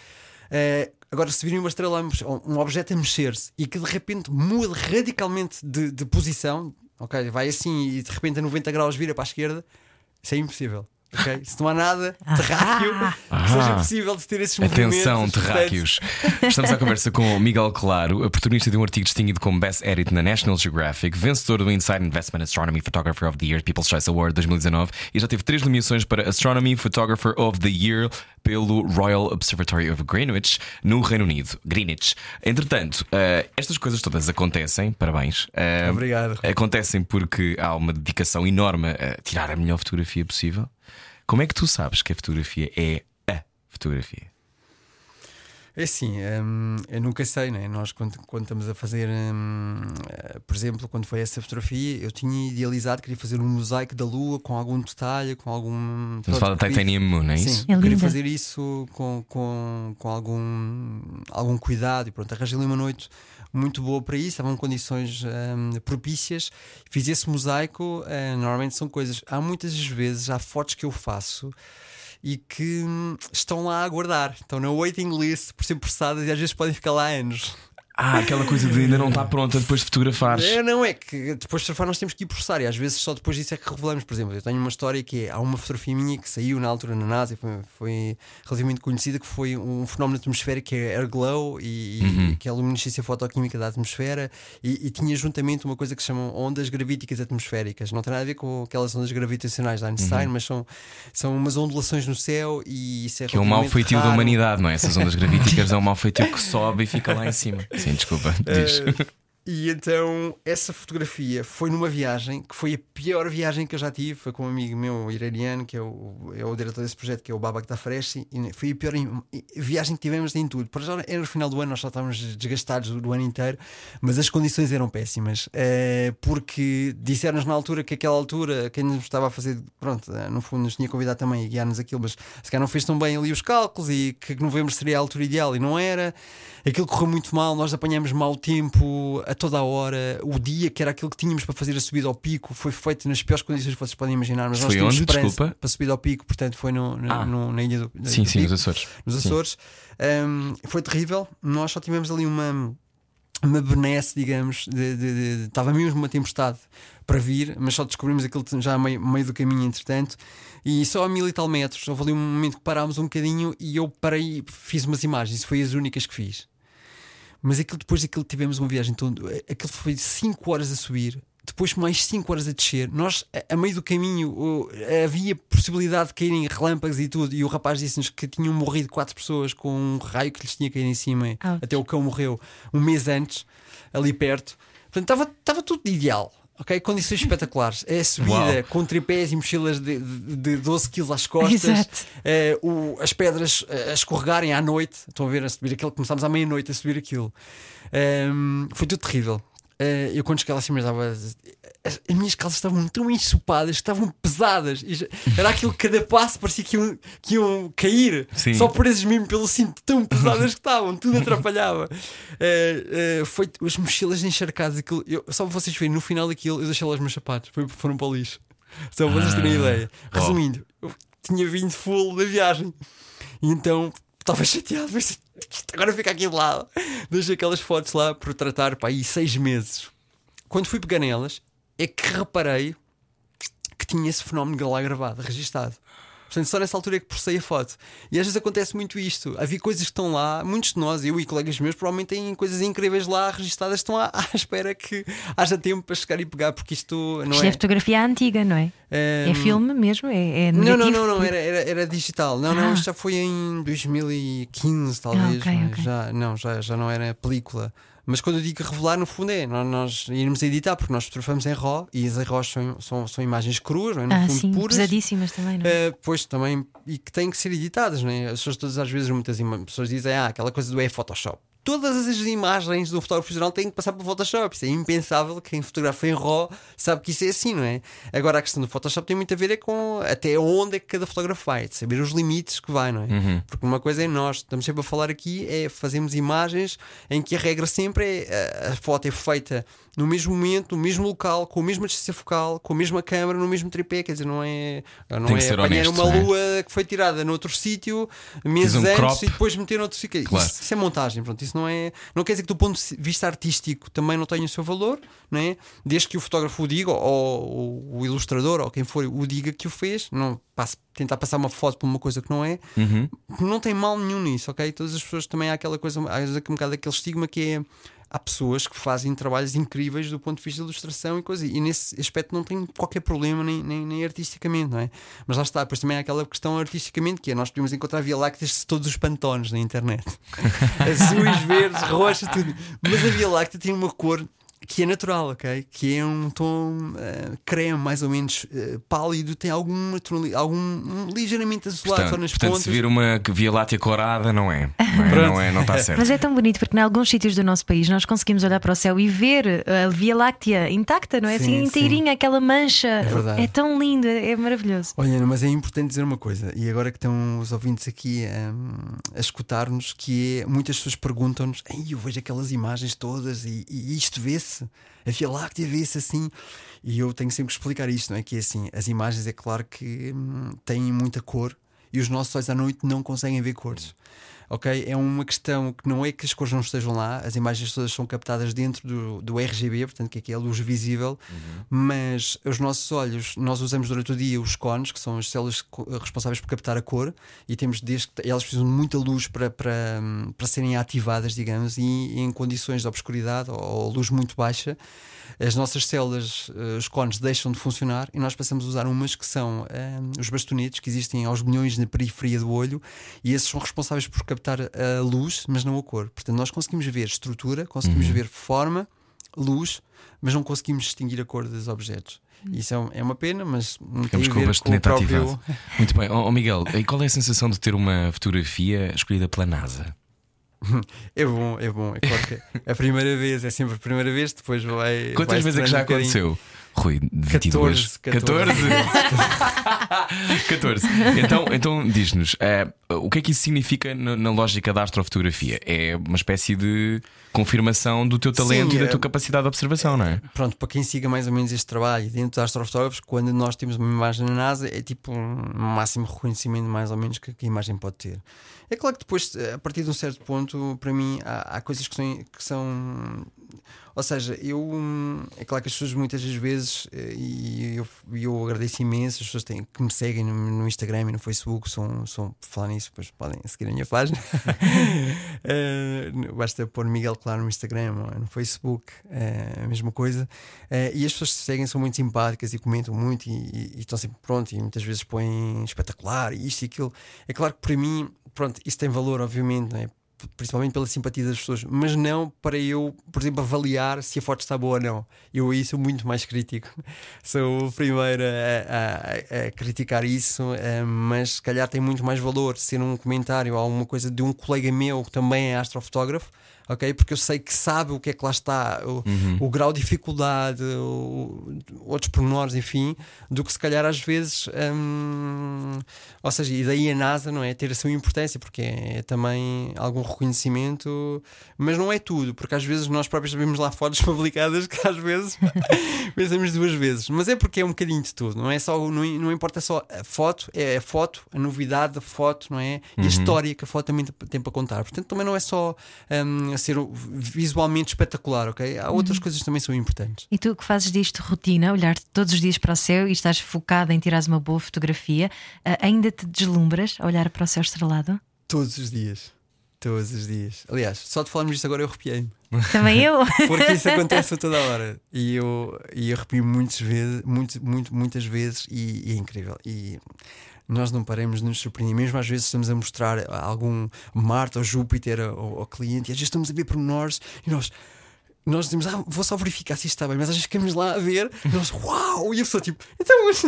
Eh, agora, se virem uma estrela, um objeto a mexer-se e que de repente muda radicalmente de, de posição, ok, vai assim e de repente a 90 graus vira para a esquerda, isso é impossível. Ok? Se não há nada terráqueo que seja possível de ter esses movimentos. Atenção, terráqueos. Estamos à conversa com o Miguel Claro, a protagonista de um artigo distinguido como Best Edit na National Geographic, vencedor do Inside Investment Astronomy Photographer of the Year People's Choice Award 2019 e já teve três nomeações para Astronomy Photographer of the Year pelo Royal Observatory of Greenwich, no Reino Unido. Greenwich. Entretanto, eh, estas coisas todas acontecem, parabéns. Eh, Obrigado. Acontecem porque há uma dedicação enorme a tirar a melhor fotografia possível. Como é que tu sabes que a fotografia é a fotografia? É assim, hum, eu nunca sei, né? Nós, quando, quando estamos a fazer, hum, eh, por exemplo, quando foi essa fotografia, eu tinha idealizado, queria fazer um mosaico da lua com algum detalhe, com algum. Estamos a falar da queria- Titanium Moon, é isso? Sim, É queria fazer isso com, com, com algum, algum cuidado e pronto, arranjei ali uma noite muito boa para isso, estavam condições hum, propícias, fiz esse mosaico, eh, normalmente são coisas, há muitas vezes, há fotos que eu faço e que hum, estão lá a aguardar, estão na waiting list por ser processadas e às vezes podem ficar lá anos. Ah, aquela coisa de ainda não está pronta depois de fotografares. É, não, é que depois de fotografar nós temos que ir processar e às vezes só depois disso é que revelamos. Por exemplo, eu tenho uma história que é, há uma fotografia minha que saiu na altura na NASA, foi, foi relativamente conhecida, que foi um fenómeno atmosférico que é air glow e, e que é a luminescência fotoquímica da atmosfera e, e tinha juntamente uma coisa que se chamam ondas gravíticas atmosféricas. Não tem nada a ver com aquelas ondas gravitacionais da Einstein, mas são, são umas ondulações no céu e isso é Que é o mau feitio da humanidade, não é? Essas ondas [LAUGHS] gravíticas é o mau feitio que sobe e fica lá em cima. Sim, desculpa. [LAUGHS] Diz. Eh, e então essa fotografia foi numa viagem que foi a pior viagem que eu já tive. Foi com um amigo meu iraniano, que é o, é o diretor desse projeto, que é o Babak Tafreshi. E foi a pior em- viagem que tivemos em tudo. Por já era no final do ano, nós já estávamos desgastados do, do ano inteiro, mas as condições eram péssimas. Eh, porque disseram-nos na altura que aquela altura, quem nos estava a fazer, pronto, eh, no fundo nos tinha convidado também a guiar-nos aquilo, mas se calhar não fez tão bem ali os cálculos e que novembro seria a altura ideal e não era. Aquilo correu muito mal, nós apanhamos mau tempo a toda a hora. O dia que era aquilo que tínhamos para fazer a subida ao pico foi feito nas piores condições que vocês podem imaginar. Mas nós Foi tínhamos onde? Desculpa. Para subir ao pico, portanto foi no, no- Ah. no- na ilha do, Sim, do sim, pico nos Açores. nos. Açores. Um, foi terrível. Nós só tivemos ali uma, uma benesse, digamos, de, de- de- de- estava mesmo uma tempestade para vir, mas só descobrimos aquilo já meio, meio do caminho, entretanto. E só a mil e tal metros, houve ali um momento que parámos um bocadinho e eu parei, fiz umas imagens, foi as únicas que fiz. Mas aquilo, depois daquilo tivemos uma viagem toda, aquilo foi 5 horas a subir, depois mais 5 horas a descer. Nós, a, a meio do caminho, havia possibilidade de caírem relâmpagos e tudo. E o rapaz disse-nos que tinham morrido quatro pessoas com um raio que lhes tinha caído em cima. Ouch. Até o cão morreu um mês antes, ali perto. Portanto, estava, estava tudo ideal. Ok, condições [LAUGHS] espetaculares. É a subida Uau. com tripés e mochilas de, de, de 12 kg às costas, Exato. eh, o- as pedras eh, a escorregarem à noite. Estão a ver a subir aquilo, começámos à meia-noite a subir aquilo. Ehm, foi tudo terrível. Eh, eu quando cheguei lá acima estava. As, as minhas calças estavam tão ensopadas, estavam pesadas. Já- era aquilo que cada passo parecia que iam, que iam cair, Sim. só presas mesmo pelo cinto, tão pesadas que estavam, tudo atrapalhava. [LAUGHS] Eh, eh, foi as mochilas encharcadas. Aquilo, eu, só para vocês verem, no final daquilo, eu deixei lá os meus sapatos, foi- foram para o lixo. Só para vocês terem Ah, ideia. Resumindo, eu tinha vindo full da viagem. E então estava chateado, mas agora fica aqui de lado. Deixei aquelas fotos lá por tratar para aí seis meses. Quando fui pegar nelas, é que reparei que tinha esse fenómeno lá gravado, registado. Portanto, só nessa altura é que processei a foto. E às vezes acontece muito isto. Havia coisas que estão lá, muitos de nós, eu e colegas meus, provavelmente têm coisas incríveis lá registadas, estão à, [LAUGHS] à espera que haja tempo para chegar e pegar, porque isto não Isto é é. fotografia antiga, não é? É Hum, filme mesmo? É, é não, não, não, não, era, era, era digital. Não, não, Ah. isto já foi em 2015, talvez. ok, mas ok. Já, não, já, já não era película. Mas quando eu digo revelar, no fundo é nós, nós irmos editar, porque nós fotografamos em RAW e as em RAW são, são, são imagens cruas, não é? no Ah, fundo sim, puras. pesadíssimas também, não é? Eh, pois também, e que têm que ser editadas, não é? As pessoas todas às vezes, muitas pessoas dizem, ah, aquela coisa do é Photoshop. Todas as imagens do fotógrafo profissional têm que passar pelo Photoshop. Isso é impensável. Quem fotografa em RAW sabe que isso é assim, não é? Agora a questão do Photoshop tem muito a ver é com até onde é que cada fotógrafo vai, de saber os limites que vai, não é? Porque uma coisa é nós, estamos sempre a falar aqui, é fazemos imagens em que a regra sempre é a foto é feita no mesmo momento, no mesmo local, com a mesma distância focal, com a mesma câmera, no mesmo tripé, quer dizer, não é, não Tem que é apanhar honesto, uma é? lua que foi tirada noutro sítio meses um antes crop. e depois meter noutro sítio. Claro. Isso, isso é montagem, pronto. Isso não é. Não quer dizer que do ponto de vista artístico também não tenha o seu valor, não é? Desde que o fotógrafo o diga, ou, ou o ilustrador, ou quem for, o diga que o fez, não passe, tentar passar uma foto por uma coisa que não é, Uhum. não tem mal nenhum nisso, ok? Todas as pessoas também há aquela coisa, há um bocado aquele estigma que é. Há pessoas que fazem trabalhos incríveis do ponto de vista de ilustração e coisa, e nesse aspecto não tem qualquer problema, nem, nem, nem artisticamente, não é? Mas lá está, depois também há aquela questão artisticamente que é nós podemos encontrar Via Lácteas de todos os pantones na internet, [LAUGHS] azuis, verdes, roxas, tudo. Mas a Via Láctea tem uma cor que é natural, ok? Que é um tom eh, creme, mais ou menos eh, pálido, tem alguma tonali- algum um, ligeiramente azulado Portanto, nas portanto pontas. se vir uma Via Láctea corada, não é. Não é, não é, não está certo. Mas é tão bonito porque em alguns sítios do nosso país nós conseguimos olhar para o céu e ver a Via Láctea intacta, não é? Sim, assim, sim. inteirinha, aquela mancha. verdade. É tão lindo, é é maravilhoso. Olha, mas é importante dizer uma coisa, e agora que estão os ouvintes aqui hum, a escutar-nos, que é muitas pessoas perguntam-nos: eu vejo aquelas imagens todas e, e isto vê-se, a Via Láctea vê-se assim. E eu tenho sempre que explicar isto, não é? Que é assim, as imagens é claro que hum, têm muita cor e os nossos olhos à noite não conseguem ver cores. Ok? É uma questão que não é que as cores não estejam lá, as imagens todas são captadas dentro do, do RGB, portanto, que aqui é a luz visível, mas os nossos olhos, nós usamos durante o dia os cones, que são as células responsáveis por captar a cor, e temos desde elas precisam de muita luz para, para, para serem ativadas, digamos, e em condições de obscuridade ou luz muito baixa. As nossas células, eh, os cones, deixam de funcionar e nós passamos a usar umas que são eh, os bastonetes que existem aos milhões na periferia do olho e esses são responsáveis por captar a luz, mas não a cor. Portanto, nós conseguimos ver estrutura, conseguimos ver forma, luz, mas não conseguimos distinguir a cor dos objetos. Isso é um- é uma pena, mas Ficamos com o com o próprio. ativado. Muito bem. Ó, Miguel, e qual é a sensação de ter uma fotografia escolhida pela NASA? [LAUGHS] É bom, é bom. É claro que a primeira vez, é sempre a primeira vez, depois vai. Quantas vai vezes é que já um aconteceu? Rui, 22. 14. 14. Então, então diz-nos, eh, o que é que isso significa na, na lógica da astrofotografia? É uma espécie de confirmação do teu talento Sim, e da é- tua capacidade de observação, não é? Pronto, para quem siga mais ou menos este trabalho dentro dos astrofotógrafos, quando nós temos uma imagem na NASA, é tipo um máximo reconhecimento, mais ou menos, que, que a imagem pode ter. É claro que depois, a partir de um certo ponto, para mim, há, há coisas que são, que são. Ou seja, eu. hum, É claro que as pessoas muitas das vezes, eh, e eu, eu agradeço imenso, as pessoas têm, que me seguem no, no Instagram e no Facebook, são, são, por falar nisso, depois podem seguir a minha página. [LAUGHS] Eh, basta pôr Miguel Claro no Instagram ou no Facebook, é a mesma coisa. Eh, e as pessoas que seguem são muito simpáticas e comentam muito e, e- e estão sempre pronto. E muitas vezes põem espetacular e isto e aquilo. É claro que para mim, pronto, isso tem valor, obviamente, não é? Principalmente pela simpatia das pessoas, mas não para eu, por exemplo, avaliar se a foto está boa ou não. Eu aí sou muito mais crítico. [LAUGHS] Sou o primeiro a, a- a criticar isso, eh, mas se calhar tem muito mais valor ser um comentário ou alguma coisa de um colega meu que também é astrofotógrafo. Ok? Porque eu sei que sabe o que é que lá está, o, o grau de dificuldade, o- outros pormenores, enfim, do que se calhar às vezes. hum, ou seja, e daí a NASA não é ter a sua importância, porque é também algum reconhecimento, mas não é tudo, porque às vezes nós próprios vemos lá fotos [LAUGHS] publicadas que às vezes [LAUGHS] pensamos duas vezes, mas é porque é um bocadinho de tudo, não é só, não, não importa só a foto, é a foto, a novidade da foto, não é? E a história que a foto também tem para contar. Portanto, também não é só hum, ser visualmente espetacular, ok? Há outras coisas que também são importantes. E tu que fazes disto rotina, olhar todos os dias para o céu e estás focada em tirares uma boa fotografia, ah, ainda te deslumbras a olhar para o céu estrelado? Todos os dias. Todos os dias. Aliás, só de falarmos disto agora eu arrepiei-me. Também eu. [LAUGHS] Porque isso acontece [LAUGHS] a toda hora. E eu, e eu arrepio muitas vezes, muito, muito, muitas vezes e, e é incrível. E nós não paramos de nos surpreender. Mesmo às vezes estamos a mostrar algum Marte ou Júpiter ao, ao cliente e às vezes estamos a ver pormenores e nós. Nós dizemos, ah, vou só verificar se isto está bem, mas às vezes ficamos lá a ver e nós, uau! E a pessoa tipo, então, [LAUGHS] mas,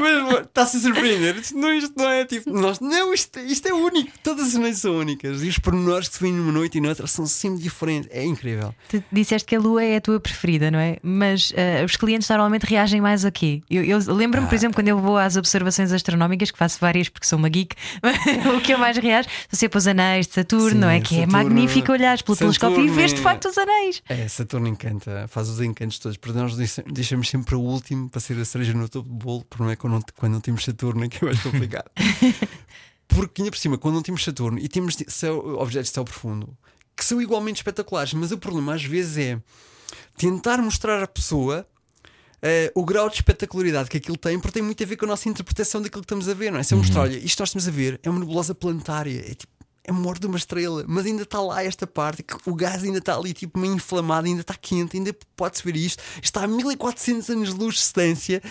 mas está-se a surpreender. Isto não, isto não é tipo, nós, não, isto, isto é único, todas as noites são únicas e os pormenores que se vêem numa noite e noutra são sempre diferentes. É incrível. Tu disseste que a lua é a tua preferida, não é? Mas ah, os clientes normalmente reagem mais a quê? Eu, eu lembro-me, Ah. por exemplo, quando eu vou às observações astronómicas, que faço várias porque sou uma geek, [LAUGHS] o que eu mais reajo são sempre os anéis de Saturno, Sim, não é? Que é Saturno- magnífico olhares pelo telescópio e Saturno vês de facto os anéis. É, Saturno encanta, faz os encantos todos, porque nós deixa- deixamos sempre o último para ser a cereja no topo do bolo, o problema é quando não, quando não temos Saturno, é que é mais complicado. [LAUGHS] porque ainda por cima, quando não temos Saturno e temos céu- objetos de céu profundo, que são igualmente espetaculares, mas o problema às vezes é tentar mostrar à pessoa. eh, o grau de espetacularidade que aquilo tem, porque tem muito a ver com a nossa interpretação daquilo que estamos a ver, não é? Se eu mostrar, olha, isto nós estamos a ver é uma nebulosa planetária, é tipo, é morte de uma estrela, mas ainda está lá esta parte, que o gás ainda está ali, tipo, meio inflamado, ainda está quente, ainda pode-se ver isto, está a 1400 anos de luz de distância.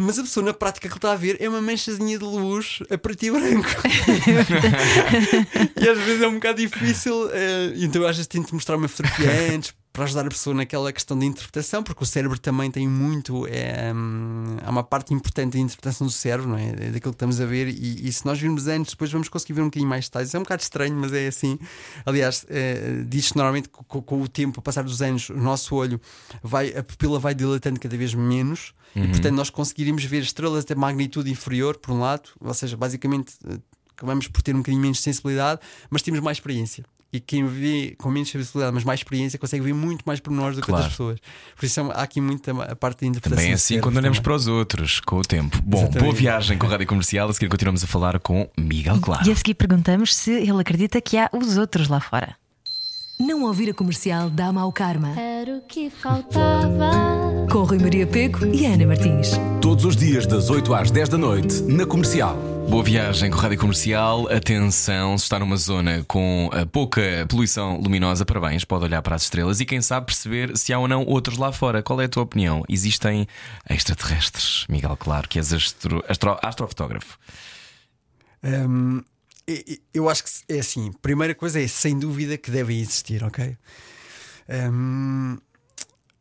Mas a pessoa na prática que está a ver é uma manchazinha de luz a preto e branco. [LAUGHS] e às vezes é um bocado difícil. eh, então às vezes tento mostrar uma fotografia [LAUGHS] antes para ajudar a pessoa naquela questão de interpretação, porque o cérebro também tem muito. É, hum, há uma parte importante da interpretação do cérebro, não é? É Daquilo que estamos a ver, e, e se nós virmos antes, depois vamos conseguir ver um bocadinho mais detalhes. É um bocado estranho, mas é assim. Aliás, eh, diz-se normalmente que com, com o tempo, a passar dos anos, o nosso olho vai, a pupila vai dilatando cada vez menos. E portanto nós conseguiríamos ver estrelas de magnitude inferior, por um lado, ou seja, basicamente eh, acabamos por ter um bocadinho menos de sensibilidade, mas temos mais experiência. E quem vê com menos sensibilidade, mas mais experiência, consegue ver muito mais por nós do que Claro. outras pessoas. Por isso há aqui muito a parte da interpretação. Também é assim quando olhamos também. para os outros, com o tempo. Bom, Exatamente. boa viagem com a Rádio Comercial. A seguir continuamos a falar com Miguel Claro. E a seguir perguntamos se ele acredita que há os outros lá fora. Não ouvir a comercial dá mau karma. Era o que faltava. Com Rui Maria Peco e Ana Martins. Todos os dias, das 8 às 10 da noite, na comercial. Boa viagem com a Rádio Comercial. Atenção, se está numa zona com eh, pouca poluição luminosa, parabéns, pode olhar para as estrelas e quem sabe perceber se há ou não outros lá fora. Qual é a tua opinião? Existem extraterrestres, Miguel Claro, que és astro, astro- astrofotógrafo. Hum, eu acho que é assim. Primeira coisa é sem dúvida que devem existir, ok? Hum,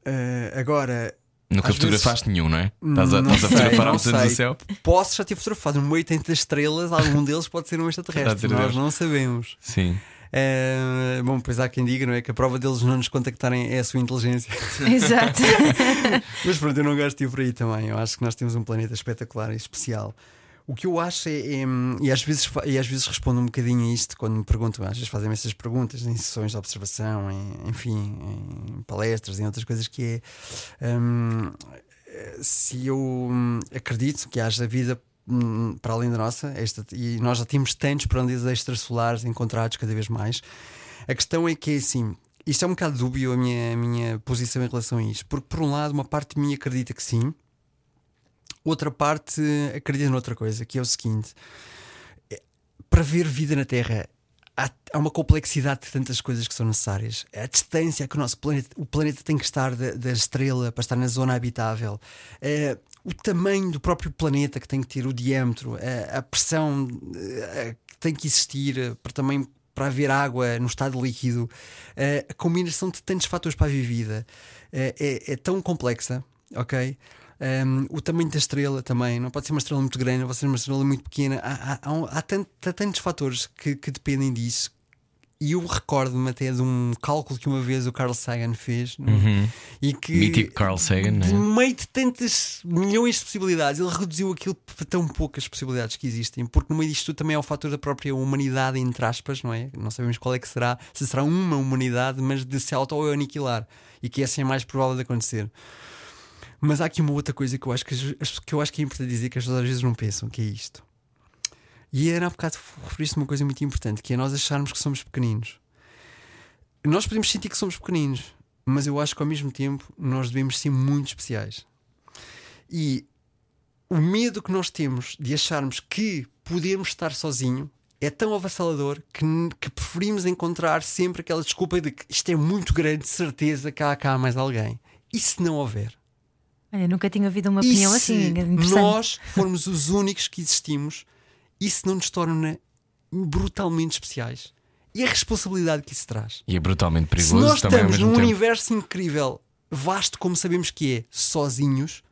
eh, agora. Nunca Às fotografaste nenhum, não é? Estás a, não estás a sei, fotografar centro do céu? Posso já ter fotografado no meio de tantas estrelas, algum deles pode ser um extraterrestre. Nós Deus. não sabemos. Sim. Eh, bom, pois há quem diga, não é? Que a prova deles não nos contactarem é a sua inteligência. [LAUGHS] Exato. Mas pronto, eu não gosto de ir por aí também. Eu acho que nós temos um planeta espetacular e especial. O que eu acho é, é, e, às vezes, e às vezes respondo um bocadinho a isto quando me perguntam, às vezes fazem-me essas perguntas em sessões de observação, em, enfim, em palestras, em outras coisas, que é hum, se eu hum, acredito que haja vida hum, para além da nossa, esta, e nós já temos tantos planetas extrasolares encontrados cada vez mais. A questão é que é assim. Isto é um bocado dúbio a minha, a minha posição em relação a isto, porque por um lado, uma parte de mim acredita que sim, outra parte acredita noutra coisa, que é o seguinte: é, para ver vida na Terra há, uma complexidade de tantas coisas que são necessárias. A distância que o nosso planeta, o planeta tem que estar da, da estrela para estar na zona habitável, eh, o tamanho do próprio planeta que tem que ter, o diâmetro, a pressão eh, que tem que existir para também para haver água no estado líquido, a combinação de tantos fatores para a vida é, é tão complexa, ok? Um, o tamanho da estrela também, não pode ser uma estrela muito grande, não pode ser uma estrela muito pequena. Há, há, há, há tant- há tantos fatores que, que dependem disso. E eu recordo-me até de um cálculo que uma vez o Carl Sagan fez no- e que Mítico Carl Sagan, é? no meio de tantas milhões de possibilidades, ele reduziu aquilo para tão poucas possibilidades que existem, porque no meio disto também é o fator da própria humanidade, entre aspas, não é? Não sabemos qual é que será, se será uma humanidade, mas de se auto-aniquilar e que essa é mais provável de acontecer. Mas há aqui uma outra coisa que eu acho que, que eu acho que é importante dizer que as pessoas às vezes não pensam, que é isto. E era há bocado referiste uma coisa muito importante, que é nós acharmos que somos pequeninos. Nós podemos sentir que somos pequeninos, mas eu acho que ao mesmo tempo nós devemos ser muito especiais. E o medo que nós temos de acharmos que podemos estar sozinho é tão avassalador que, que preferimos encontrar sempre aquela desculpa de que isto é muito grande, de certeza que há cá mais alguém. E se não houver? Olha, nunca tinha ouvido uma E opinião se assim. Interessante. nós formos os únicos que existimos, isso não nos torna brutalmente especiais. E a responsabilidade que isso traz. E é brutalmente Se perigoso nós também ao estamos num tempo. universo incrível, vasto como sabemos que é, sozinhos,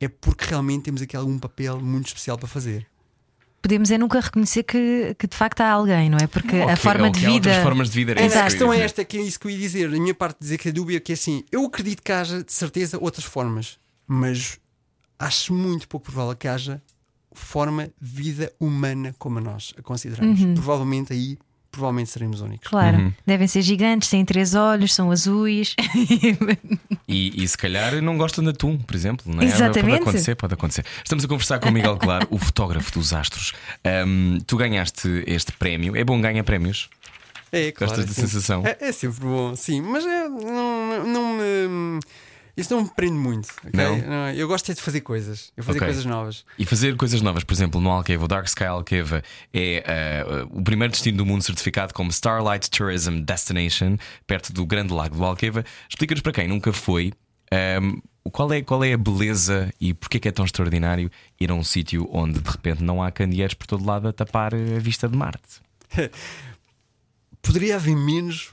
é porque realmente temos aqui algum papel muito especial para fazer. Podemos é nunca reconhecer que, que de facto há alguém, não é? Porque Ou a forma ou de há vida. outras formas de vida. É, a questão é esta, que é isso que eu ia dizer. Da minha parte, dizer que a dúvida que é assim: eu acredito que haja, de certeza, outras formas, mas acho muito pouco provável que haja forma de vida humana como a nós a consideramos. Uhum. Provavelmente aí, provavelmente seremos únicos. Claro, Uhum. devem ser gigantes, têm três olhos, são azuis. E, e se calhar não gostam de atum, por exemplo. Não é? Exatamente. Pode acontecer, pode acontecer. Estamos a conversar com o Miguel Claro, o fotógrafo dos astros. Ahm, tu ganhaste este prémio. É bom ganhar prémios? É, claro. Gostas da sensação? É, é sempre bom, sim, mas é, não, não me. Isso não me prende muito. ok? Não? eu gosto é de fazer coisas, eu fazer Ok. coisas novas. E fazer coisas novas, por exemplo, no Alqueva, o Dark Sky Alqueva é ah, o primeiro destino do mundo certificado como Starlight Tourism Destination, perto do Grande Lago do Alqueva. Explica-nos para quem nunca foi. ahm, qual é, qual é a beleza e porquê é que é tão extraordinário ir a um sítio onde de repente não há candeeiros por todo lado a tapar a vista de Marte? [LAUGHS] Poderia haver menos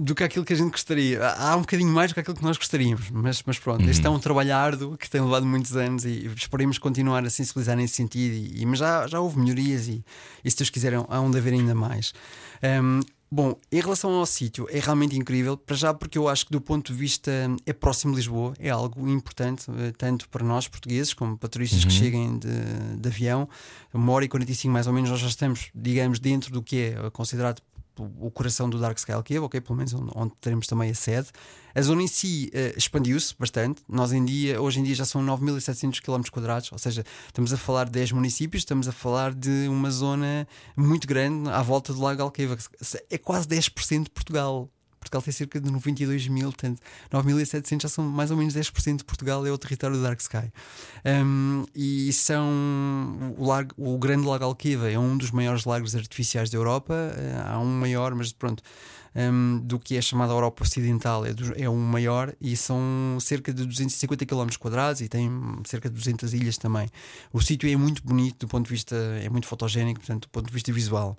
do que aquilo que a gente gostaria. Há um bocadinho mais do que aquilo que nós gostaríamos, mas, mas pronto, este é um trabalho árduo que tem levado muitos anos e esperemos continuar a sensibilizar nesse sentido. E, mas já, já houve melhorias e, e se Deus quiser, há onde haver ainda mais. Ahm, bom, em relação ao sítio, é realmente incrível, para já porque eu acho que do ponto de vista é próximo de Lisboa, é algo importante, eh, tanto para nós portugueses como para turistas que cheguem de, de avião. Uma hora e 45 mais ou menos, nós já estamos, digamos, dentro do que é considerado o coração do Dark Sky Alqueva, ok? Pelo menos onde, teremos também a sede. A zona em si eh, expandiu-se bastante. Nós em dia, hoje em dia já são 9.700 km, ou seja, estamos a falar de 10 municípios, estamos a falar de uma zona muito grande à volta do Lago Alqueva. É quase 10% de Portugal. Portugal tem cerca de 92 mil, portanto, 9.700 já são mais ou menos 10% de Portugal, é o território do Dark Sky. Um, e são. O, o Grande Lago Alqueva é um dos maiores lagos artificiais da Europa, eh, há um maior, mas pronto. um, do que é chamada Europa Ocidental é, do- é um maior e são cerca de 250 km quadrados e tem cerca de 200 ilhas também. O sítio é muito bonito do ponto de vista, é muito fotogénico, portanto, do ponto de vista visual.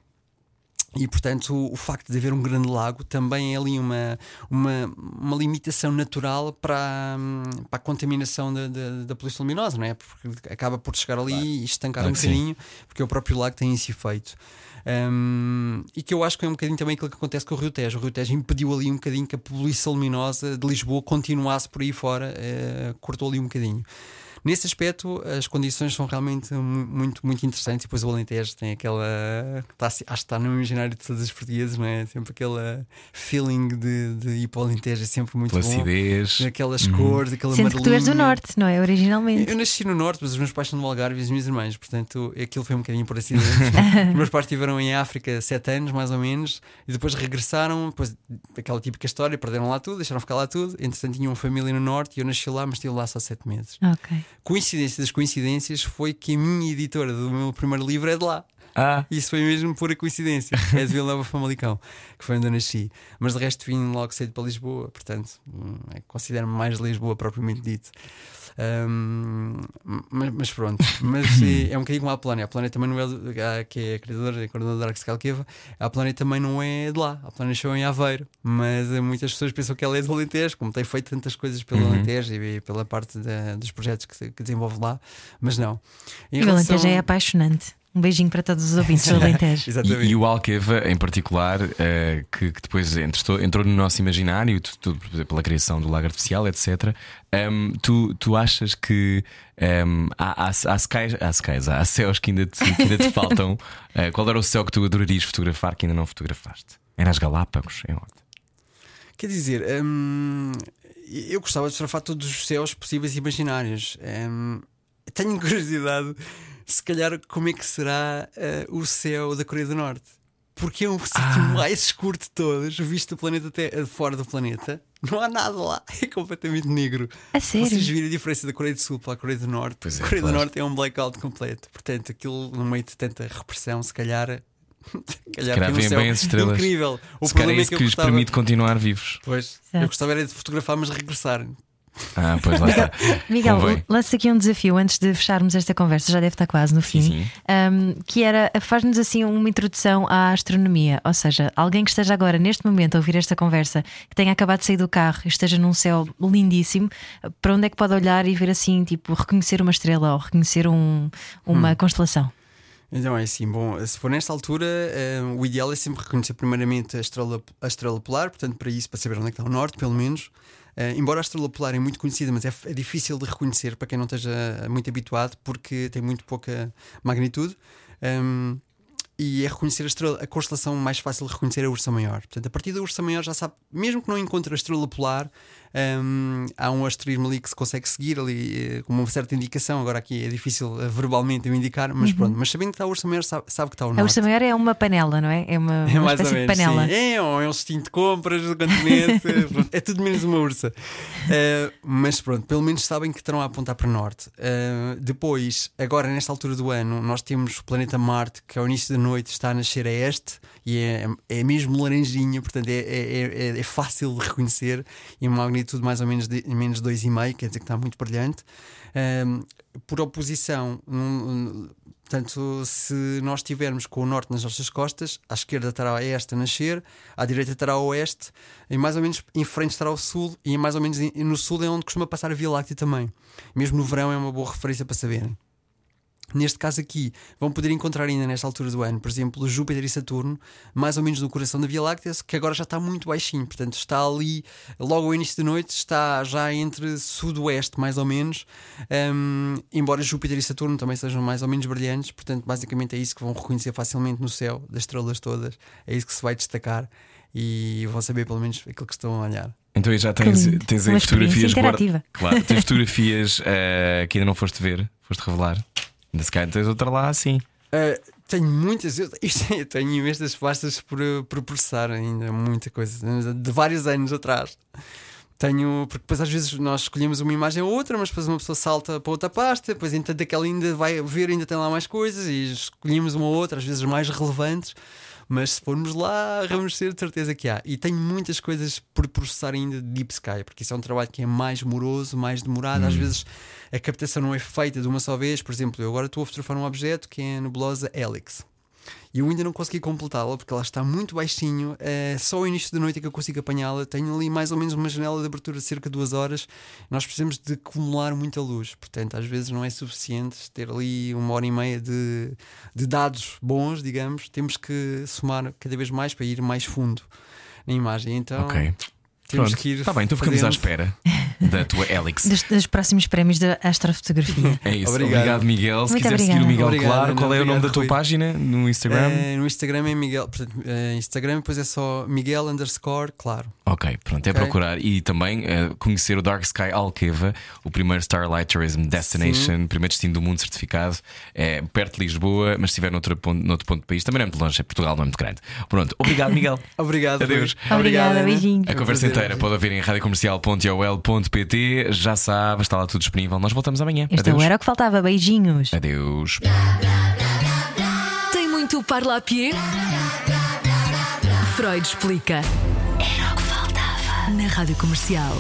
E portanto, o, o facto de haver um grande lago também é ali uma, uma, uma limitação natural para, para a contaminação da, da, da poluição luminosa, não é? Porque acaba por chegar ali e estancar Claro um sim. bocadinho, porque o próprio lago tem esse efeito. Hum, e que eu acho que é um bocadinho também aquilo que acontece com o Rio Tejo. O Rio Tejo impediu ali um bocadinho que a poluição luminosa de Lisboa continuasse por aí fora, eh, cortou ali um bocadinho. Nesse aspecto, as condições são realmente mu- muito, muito interessantes. E depois o Alentejo tem aquela. Está, acho que está no imaginário de todos os portugueses, não é? Sempre aquele feeling de, de ir para o Alentejo, é sempre muito bom. Placidez. Aquelas cores, aquela Sendo que tu és do norte, não é? Originalmente. Eu nasci no Norte, mas os meus pais são do Algarve e as minhas irmãs, portanto aquilo foi um bocadinho por acidente. [LAUGHS] os meus pais estiveram em África sete anos, mais ou menos, e depois regressaram, depois aquela típica história, perderam lá tudo, deixaram ficar lá tudo. Entretanto, tinham uma família no Norte e eu nasci lá, mas estive lá só sete meses. Ok. Coincidência das coincidências foi que a minha editora do meu primeiro livro é de lá. Ah, Isso foi mesmo pura coincidência. [LAUGHS] É de Vila Nova Famalicão, que foi onde eu nasci. Mas de resto vim logo cedo para Lisboa, portanto, hum, é, considero-me mais Lisboa propriamente dito. Hum, mas, mas pronto, mas [COUGHS] é, é um bocadinho como a Polónia. A Polónia também não é, do- a- que é a criadora, a coordenadora da Dark Skalkeva, a Polónia também não é de lá. A Polónia nasceu em Aveiro, mas eh, muitas pessoas pensam que ela é do Alentejo, como tem feito tantas coisas pelo Uhum. Alentejo e pela parte da- dos projetos que, que desenvolve lá, mas não. Em E o Alentejo relação- é apaixonante. Um beijinho para todos os ouvintes do Alentejo. [LAUGHS] E, e o Alqueva, em particular, eh, que, que depois entrou, entrou no nosso imaginário, tu- tu- por exemplo, pela criação do lago artificial, etc. Ehm, tu, tu achas que ehm, há, há, há, skies, há skies, há céus que ainda te, que ainda te [LAUGHS] faltam? Eh, qual era o céu que tu adorarias fotografar que ainda não fotografaste? Era as Galápagos? É ótimo. Quer dizer, hum, eu gostava de fotografar todos os céus possíveis e imaginários. Hum, tenho [LAUGHS] curiosidade, se calhar, como é que será eh, o céu da Coreia do Norte. Porque é um sítio mais escuro de todos, visto do planeta até fora do planeta. Não há nada lá, [LAUGHS] é completamente negro. A sério? Vocês viram a diferença da Coreia do Sul para a Coreia do Norte? Pois é, a Coreia claro. do Norte é um blackout completo. Portanto, aquilo no meio de tanta repressão, se calhar. [LAUGHS] Se calhar, calhar um céu bem as estrelas. Incrível. O Se problema é é que que lhes gostava. permite continuar vivos. Pois, Certo. eu gostava era de fotografar, mas regressar. Ah, pois lá está. Miguel, Convém. lança aqui um desafio antes de fecharmos esta conversa, já deve estar quase no fim. sim. Um, que era faz-nos assim uma introdução à astronomia, ou seja, alguém que esteja agora neste momento a ouvir esta conversa, que tenha acabado de sair do carro e esteja num céu lindíssimo, para onde é que pode olhar e ver assim, tipo, reconhecer uma estrela ou reconhecer um- uma constelação? Então é assim, bom, se for nesta altura, eh, o ideal é sempre reconhecer primeiramente a estrela, a estrela polar, portanto, para isso, para saber onde é que está o norte, pelo menos. Eh, embora a estrela polar é muito conhecida, mas é, é difícil de reconhecer para quem não esteja muito habituado, porque tem muito pouca magnitude. Ehm, e é reconhecer a estrela, a constelação mais fácil de reconhecer é a Ursa Maior. Portanto, a partir da Ursa Maior já sabe, mesmo que não encontre a estrela polar, hum, há um asterismo ali que se consegue seguir ali eh, com uma certa indicação. Agora aqui é difícil eh, verbalmente eu indicar, mas pronto, mas sabendo que está a Ursa Maior, sabe, sabe que está o A norte. Ursa Maior é uma panela, não é? É uma, [LAUGHS] É uma espécie de menos. panela. sim. É, ou é um instinto de compras do continente. [LAUGHS] é tudo menos uma ursa. Uh, mas pronto, pelo menos sabem que estarão a apontar para o norte. Uh, depois, agora nesta altura do ano, nós temos o planeta Marte, que ao início da noite está a nascer a este e é, é mesmo laranjinha, portanto é, é, é- é fácil de reconhecer. E uma magnitude mais ou menos de menos 2,5, quer dizer que está muito brilhante. Um, por oposição, num- Portanto, se nós estivermos com o norte nas nossas costas, à esquerda estará a este a nascer, à direita estará o oeste, e mais ou menos em frente estará o sul, e mais ou menos no sul é onde costuma passar a Via Láctea também. Mesmo no verão é uma boa referência para saberem. Neste caso aqui, vão poder encontrar ainda nesta altura do ano, por exemplo, Júpiter e Saturno, mais ou menos no coração da Via Láctea, que agora já está muito baixinho, portanto está ali, logo ao início da noite, está já entre sudoeste, mais ou menos, um, embora Júpiter e Saturno também sejam mais ou menos brilhantes, portanto, basicamente é isso que vão reconhecer facilmente no céu, das estrelas todas, é isso que se vai destacar e vão saber pelo menos aquilo que estão a olhar. Então aí já tens, tens aí fotografias interativa. Claro, tens [LAUGHS] fotografias eh, que ainda não foste ver, foste revelar. Ainda se calhar tens outra lá assim. Uh, tenho muitas, eu, [LAUGHS] é, tenho imensas pastas por, por processar ainda, muita coisa, de vários anos atrás. Tenho, porque depois às vezes nós escolhemos uma imagem ou outra, mas depois uma pessoa salta para outra pasta, depois entanto aquela ainda vai ver, ainda tem lá mais coisas e escolhemos uma ou outra, às vezes mais relevantes. Mas se formos lá, vamos ter certeza que há. E tenho muitas coisas por processar ainda de Deep Sky, porque isso é um trabalho que é mais moroso, mais demorado. Às vezes a captação não é feita de uma só vez. Por exemplo, eu agora estou a fotografar um objeto que é a nebulosa Helix. E eu ainda não consegui completá-la porque ela está muito baixinho. É só ao início da noite é que eu consigo apanhá-la. Tenho ali mais ou menos uma janela de abertura de cerca de duas horas. Nós precisamos de acumular muita luz. Portanto, às vezes não é suficiente ter ali uma hora e meia de, de dados bons, digamos. Temos que somar cada vez mais para ir mais fundo na imagem. Então. Temos Pronto. que ir. Está bem, então ficamos à espera da tua Helix. [LAUGHS] Dos, dos próximos prémios da astrofotografia. [LAUGHS] É isso. Obrigado. Obrigado, Miguel. Se Muito quiser seguir o Miguel Obrigado, Claro, qual é o nome Obrigado, da tua Rui. página no Instagram? Eh, no Instagram é Miguel, portanto, eh, Instagram depois é só Miguel underscore, claro. Ok, pronto, é Ok. procurar e também eh, conhecer o Dark Sky Alqueva, o primeiro Starlight Tourism Destination, primeiro destino do mundo certificado. É perto de Lisboa, mas se estiver noutro ponto, noutro ponto do país, também não é muito longe, é Portugal não é muito grande. Pronto, obrigado, Miguel. [LAUGHS] Obrigado. Adeus. Obrigada, Ana. beijinhos. A É um conversa prazer. Inteira pode ouvir em radiocomercial.ol.pt. Já sabe, está lá tudo disponível. Nós voltamos amanhã. Este Adeus. era o que faltava. Beijinhos. Adeus. Tem muito parlapier? Freud explica. Era o que faltava. Na Rádio Comercial.